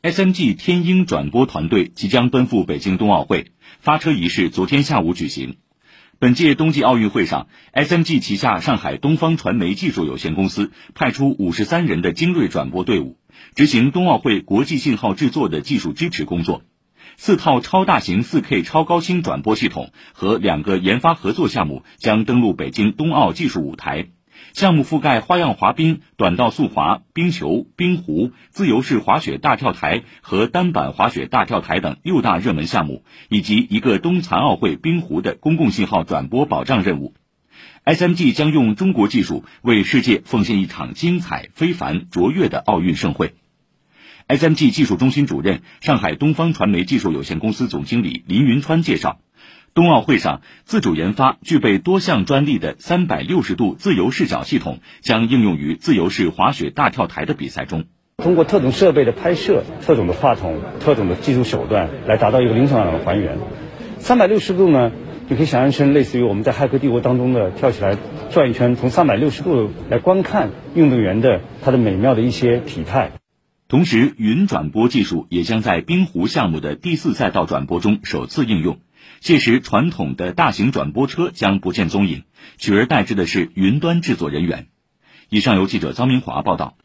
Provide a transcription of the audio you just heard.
SMG 天鹰转播团队即将奔赴北京冬奥会，发车仪式昨天下午举行。本届冬季奥运会上，SMG 旗下上海东方传媒技术有限公司派出五十三人的精锐转播队伍，执行冬奥会国际信号制作的技术支持工作。四套超大型 4K 超高清转播系统和两个研发合作项目将登陆北京冬奥技术舞台。项目覆盖花样滑冰、短道速滑、冰球、冰壶、自由式滑雪大跳台和单板滑雪大跳台等六大热门项目，以及一个冬残奥会冰壶的公共信号转播保障任务。SMG 将用中国技术为世界奉献一场精彩、非凡、卓越的奥运盛会。SMG 技术中心主任、上海东方传媒技术有限公司总经理林云川介绍。冬奥会上，自主研发、具备多项专利的三百六十度自由视角系统将应用于自由式滑雪大跳台的比赛中。通过特种设备的拍摄、特种的话筒、特种的技术手段，来达到一个临场的还原。三百六十度呢，你可以想象成类似于我们在《骇客帝国》当中的跳起来转一圈，从三百六十度来观看运动员的他的美妙的一些体态。同时，云转播技术也将在冰壶项目的第四赛道转播中首次应用。届时，传统的大型转播车将不见踪影，取而代之的是云端制作人员。以上由记者张明华报道。